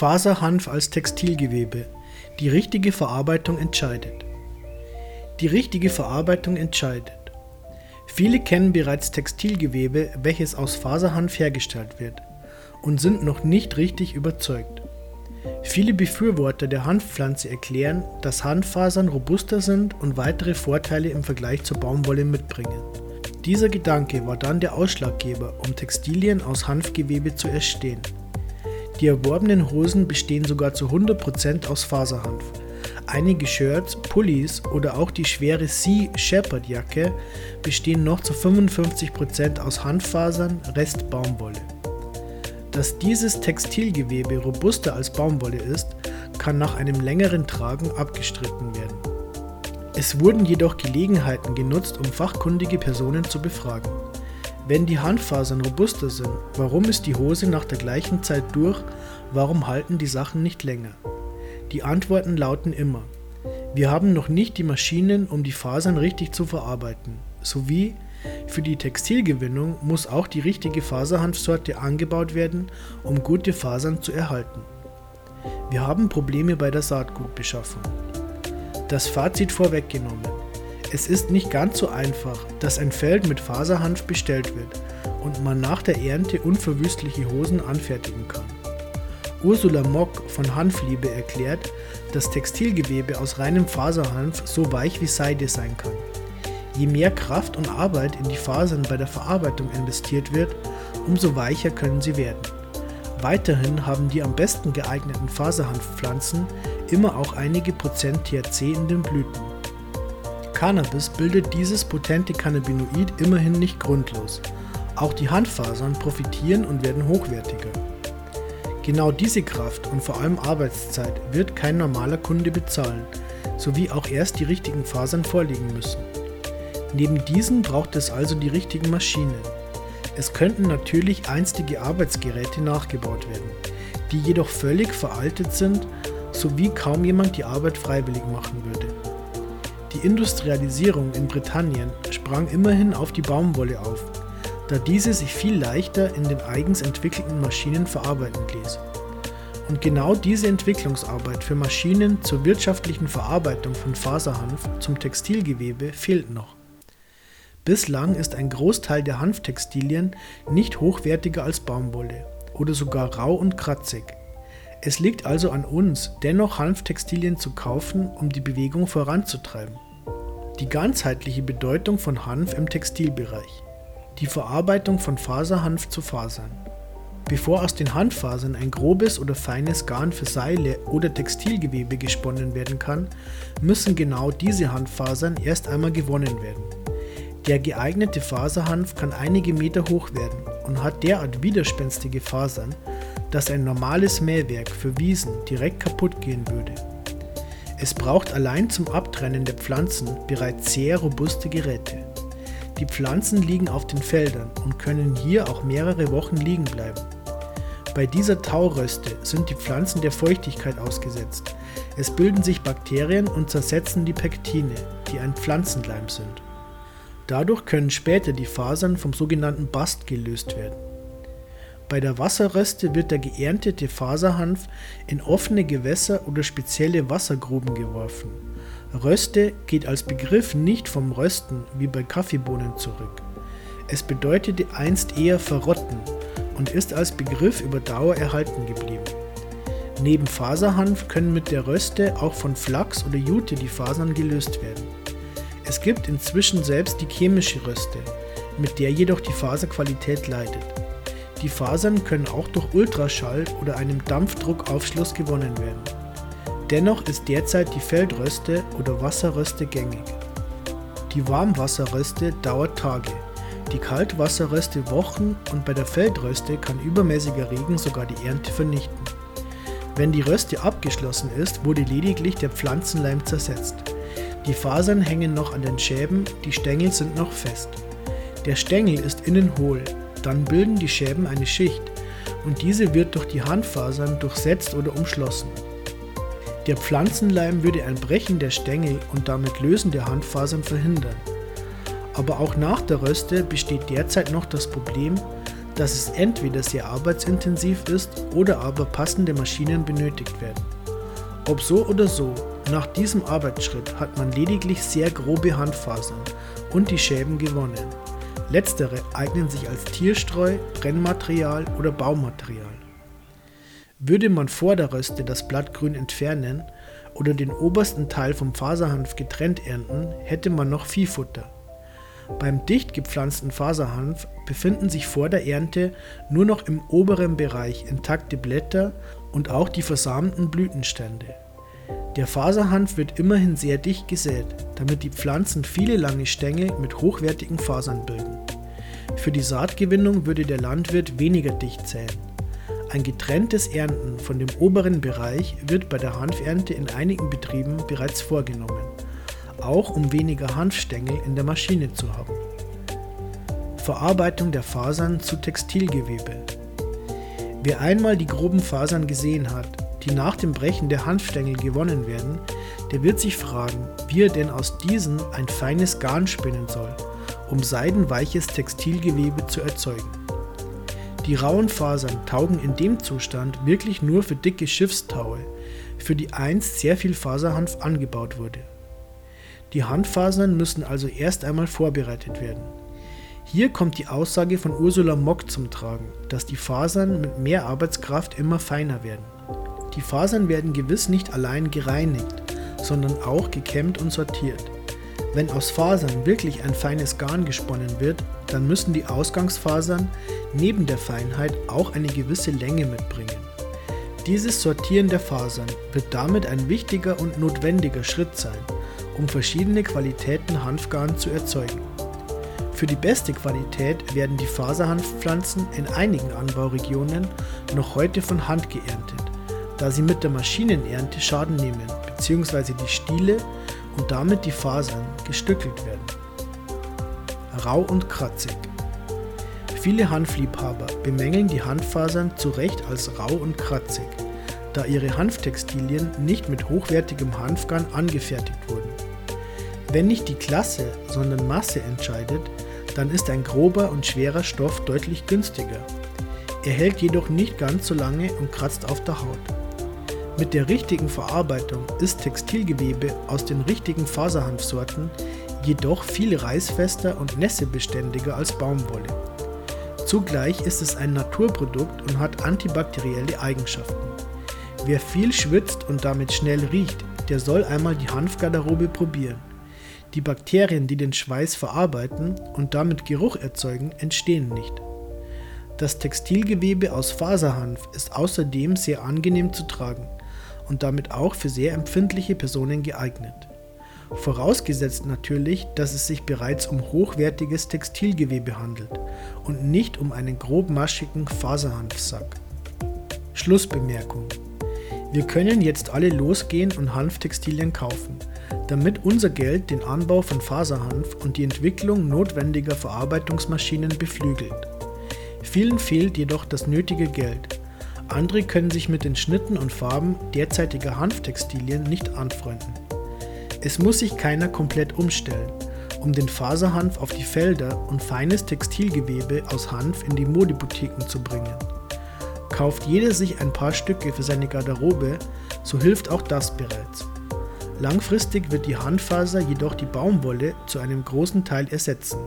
Faserhanf als Textilgewebe. Die richtige Verarbeitung entscheidet. Die richtige Verarbeitung entscheidet. Viele kennen bereits Textilgewebe, welches aus Faserhanf hergestellt wird, und sind noch nicht richtig überzeugt. Viele Befürworter der Hanfpflanze erklären, dass Hanffasern robuster sind und weitere Vorteile im Vergleich zur Baumwolle mitbringen. Dieser Gedanke war dann der Ausschlaggeber, um Textilien aus Hanfgewebe zu erstehen. Die erworbenen Hosen bestehen sogar zu 100% aus Faserhanf. Einige Shirts, Pullis oder auch die schwere Sea Shepherd Jacke bestehen noch zu 55% aus Hanffasern, Rest Baumwolle. Dass dieses Textilgewebe robuster als Baumwolle ist, kann nach einem längeren Tragen abgestritten werden. Es wurden jedoch Gelegenheiten genutzt, um fachkundige Personen zu befragen. Wenn die Handfasern robuster sind, warum ist die Hose nach der gleichen Zeit durch, warum halten die Sachen nicht länger? Die Antworten lauten immer, wir haben noch nicht die Maschinen, um die Fasern richtig zu verarbeiten, sowie für die Textilgewinnung muss auch die richtige Faserhanfsorte angebaut werden, um gute Fasern zu erhalten. Wir haben Probleme bei der Saatgutbeschaffung. Das Fazit vorweggenommen. Es ist nicht ganz so einfach, dass ein Feld mit Faserhanf bestellt wird und man nach der Ernte unverwüstliche Hosen anfertigen kann. Ursula Mock von Hanfliebe erklärt, dass Textilgewebe aus reinem Faserhanf so weich wie Seide sein kann. Je mehr Kraft und Arbeit in die Fasern bei der Verarbeitung investiert wird, umso weicher können sie werden. Weiterhin haben die am besten geeigneten Faserhanfpflanzen immer auch einige Prozent THC in den Blüten. Cannabis bildet dieses potente Cannabinoid immerhin nicht grundlos. Auch die Hanffasern profitieren und werden hochwertiger. Genau diese Kraft und vor allem Arbeitszeit wird kein normaler Kunde bezahlen, sowie auch erst die richtigen Fasern vorliegen müssen. Neben diesen braucht es also die richtigen Maschinen. Es könnten natürlich einstige Arbeitsgeräte nachgebaut werden, die jedoch völlig veraltet sind, sowie kaum jemand die Arbeit freiwillig machen würde. Die Industrialisierung in Britannien sprang immerhin auf die Baumwolle auf, da diese sich viel leichter in den eigens entwickelten Maschinen verarbeiten ließ. Und genau diese Entwicklungsarbeit für Maschinen zur wirtschaftlichen Verarbeitung von Faserhanf zum Textilgewebe fehlt noch. Bislang ist ein Großteil der Hanftextilien nicht hochwertiger als Baumwolle oder sogar rau und kratzig. Es liegt also an uns, dennoch Hanftextilien zu kaufen, um die Bewegung voranzutreiben. Die ganzheitliche Bedeutung von Hanf im Textilbereich. Die Verarbeitung von Faserhanf zu Fasern. Bevor aus den Hanffasern ein grobes oder feines Garn für Seile oder Textilgewebe gesponnen werden kann, müssen genau diese Hanffasern erst einmal gewonnen werden. Der geeignete Faserhanf kann einige Meter hoch werden und hat derart widerspenstige Fasern, dass ein normales Mähwerk für Wiesen direkt kaputt gehen würde. Es braucht allein zum Abtrennen der Pflanzen bereits sehr robuste Geräte. Die Pflanzen liegen auf den Feldern und können hier auch mehrere Wochen liegen bleiben. Bei dieser Tauröste sind die Pflanzen der Feuchtigkeit ausgesetzt. Es bilden sich Bakterien und zersetzen die Pektine, die ein Pflanzenleim sind. Dadurch können später die Fasern vom sogenannten Bast gelöst werden. Bei der Wasserröste wird der geerntete Faserhanf in offene Gewässer oder spezielle Wassergruben geworfen. Röste geht als Begriff nicht vom Rösten wie bei Kaffeebohnen zurück. Es bedeutete einst eher verrotten und ist als Begriff über Dauer erhalten geblieben. Neben Faserhanf können mit der Röste auch von Flachs oder Jute die Fasern gelöst werden. Es gibt inzwischen selbst die chemische Röste, mit der jedoch die Faserqualität leidet. Die Fasern können auch durch Ultraschall oder einem Dampfdruckaufschluss gewonnen werden. Dennoch ist derzeit die Feldröste oder Wasserröste gängig. Die Warmwasserröste dauert Tage, die Kaltwasserröste Wochen und bei der Feldröste kann übermäßiger Regen sogar die Ernte vernichten. Wenn die Röste abgeschlossen ist, wurde lediglich der Pflanzenleim zersetzt. Die Fasern hängen noch an den Schäben, die Stängel sind noch fest. Der Stängel ist innen hohl, dann bilden die Schäben eine Schicht und diese wird durch die Handfasern durchsetzt oder umschlossen. Der Pflanzenleim würde ein Brechen der Stängel und damit Lösen der Handfasern verhindern. Aber auch nach der Röste besteht derzeit noch das Problem, dass es entweder sehr arbeitsintensiv ist oder aber passende Maschinen benötigt werden. Ob so oder so, nach diesem Arbeitsschritt hat man lediglich sehr grobe Handfasern und die Schäben gewonnen. Letztere eignen sich als Tierstreu, Brennmaterial oder Baumaterial. Würde man vor der Röste das Blattgrün entfernen oder den obersten Teil vom Faserhanf getrennt ernten, hätte man noch Viehfutter. Beim dicht gepflanzten Faserhanf befinden sich vor der Ernte nur noch im oberen Bereich intakte Blätter und auch die versamten Blütenstände. Der Faserhanf wird immerhin sehr dicht gesät, damit die Pflanzen viele lange Stängel mit hochwertigen Fasern bilden. Für die Saatgewinnung würde der Landwirt weniger dicht säen. Ein getrenntes Ernten von dem oberen Bereich wird bei der Hanfernte in einigen Betrieben bereits vorgenommen auch um weniger Hanfstängel in der Maschine zu haben. Verarbeitung der Fasern zu Textilgewebe. Wer einmal die groben Fasern gesehen hat, die nach dem Brechen der Hanfstängel gewonnen werden, der wird sich fragen, wie er denn aus diesen ein feines Garn spinnen soll, um seidenweiches Textilgewebe zu erzeugen. Die rauen Fasern taugen in dem Zustand wirklich nur für dicke Schiffstaue, für die einst sehr viel Faserhanf angebaut wurde. Die Handfasern müssen also erst einmal vorbereitet werden. Hier kommt die Aussage von Ursula Mock zum Tragen, dass die Fasern mit mehr Arbeitskraft immer feiner werden. Die Fasern werden gewiss nicht allein gereinigt, sondern auch gekämmt und sortiert. Wenn aus Fasern wirklich ein feines Garn gesponnen wird, dann müssen die Ausgangsfasern neben der Feinheit auch eine gewisse Länge mitbringen. Dieses Sortieren der Fasern wird damit ein wichtiger und notwendiger Schritt sein, um verschiedene Qualitäten Hanfgarn zu erzeugen. Für die beste Qualität werden die Faserhanfpflanzen in einigen Anbauregionen noch heute von Hand geerntet, da sie mit der Maschinenernte Schaden nehmen bzw. die Stiele und damit die Fasern gestückelt werden. Rau und kratzig. Viele Hanfliebhaber bemängeln die Hanffasern zu Recht als rau und kratzig, da ihre Hanftextilien nicht mit hochwertigem Hanfgarn angefertigt wurden. Wenn nicht die Klasse, sondern Masse entscheidet, dann ist ein grober und schwerer Stoff deutlich günstiger. Er hält jedoch nicht ganz so lange und kratzt auf der Haut. Mit der richtigen Verarbeitung ist Textilgewebe aus den richtigen Faserhanfsorten jedoch viel reißfester und nässebeständiger als Baumwolle. Zugleich ist es ein Naturprodukt und hat antibakterielle Eigenschaften. Wer viel schwitzt und damit schnell riecht, der soll einmal die Hanfgarderobe probieren. Die Bakterien, die den Schweiß verarbeiten und damit Geruch erzeugen, entstehen nicht. Das Textilgewebe aus Faserhanf ist außerdem sehr angenehm zu tragen und damit auch für sehr empfindliche Personen geeignet. Vorausgesetzt natürlich, dass es sich bereits um hochwertiges Textilgewebe handelt und nicht um einen grobmaschigen Faserhanfsack. Schlussbemerkung. Wir können jetzt alle losgehen und Hanftextilien kaufen damit unser Geld den Anbau von Faserhanf und die Entwicklung notwendiger Verarbeitungsmaschinen beflügelt. Vielen fehlt jedoch das nötige Geld. Andere können sich mit den Schnitten und Farben derzeitiger Hanftextilien nicht anfreunden. Es muss sich keiner komplett umstellen, um den Faserhanf auf die Felder und feines Textilgewebe aus Hanf in die Modeboutiquen zu bringen. Kauft jeder sich ein paar Stücke für seine Garderobe, so hilft auch das bereits. Langfristig wird die Handfaser jedoch die Baumwolle zu einem großen Teil ersetzen,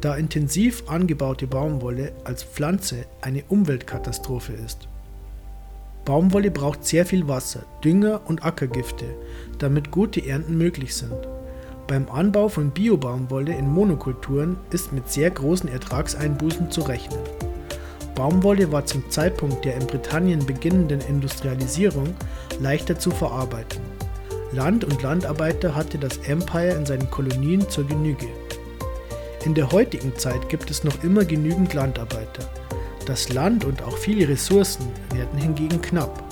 da intensiv angebaute Baumwolle als Pflanze eine Umweltkatastrophe ist. Baumwolle braucht sehr viel Wasser, Dünger und Ackergifte, damit gute Ernten möglich sind. Beim Anbau von Biobaumwolle in Monokulturen ist mit sehr großen Ertragseinbußen zu rechnen. Baumwolle war zum Zeitpunkt der in Britannien beginnenden Industrialisierung leichter zu verarbeiten. Land und Landarbeiter hatte das Empire in seinen Kolonien zur Genüge. In der heutigen Zeit gibt es noch immer genügend Landarbeiter. Das Land und auch viele Ressourcen werden hingegen knapp.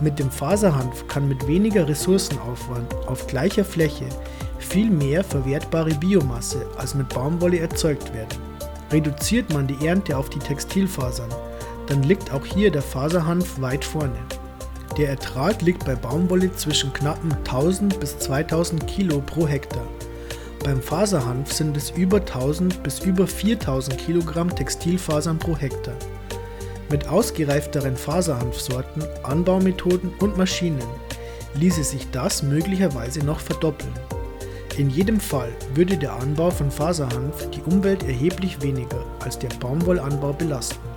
Mit dem Faserhanf kann mit weniger Ressourcenaufwand auf gleicher Fläche viel mehr verwertbare Biomasse als mit Baumwolle erzeugt werden. Reduziert man die Ernte auf die Textilfasern, dann liegt auch hier der Faserhanf weit vorne. Der Ertrag liegt bei Baumwolle zwischen knappen 1000 bis 2000 Kilo pro Hektar. Beim Faserhanf sind es über 1000 bis über 4000 Kilogramm Textilfasern pro Hektar. Mit ausgereifteren Faserhanfsorten, Anbaumethoden und Maschinen ließe sich das möglicherweise noch verdoppeln. In jedem Fall würde der Anbau von Faserhanf die Umwelt erheblich weniger als der Baumwollanbau belasten.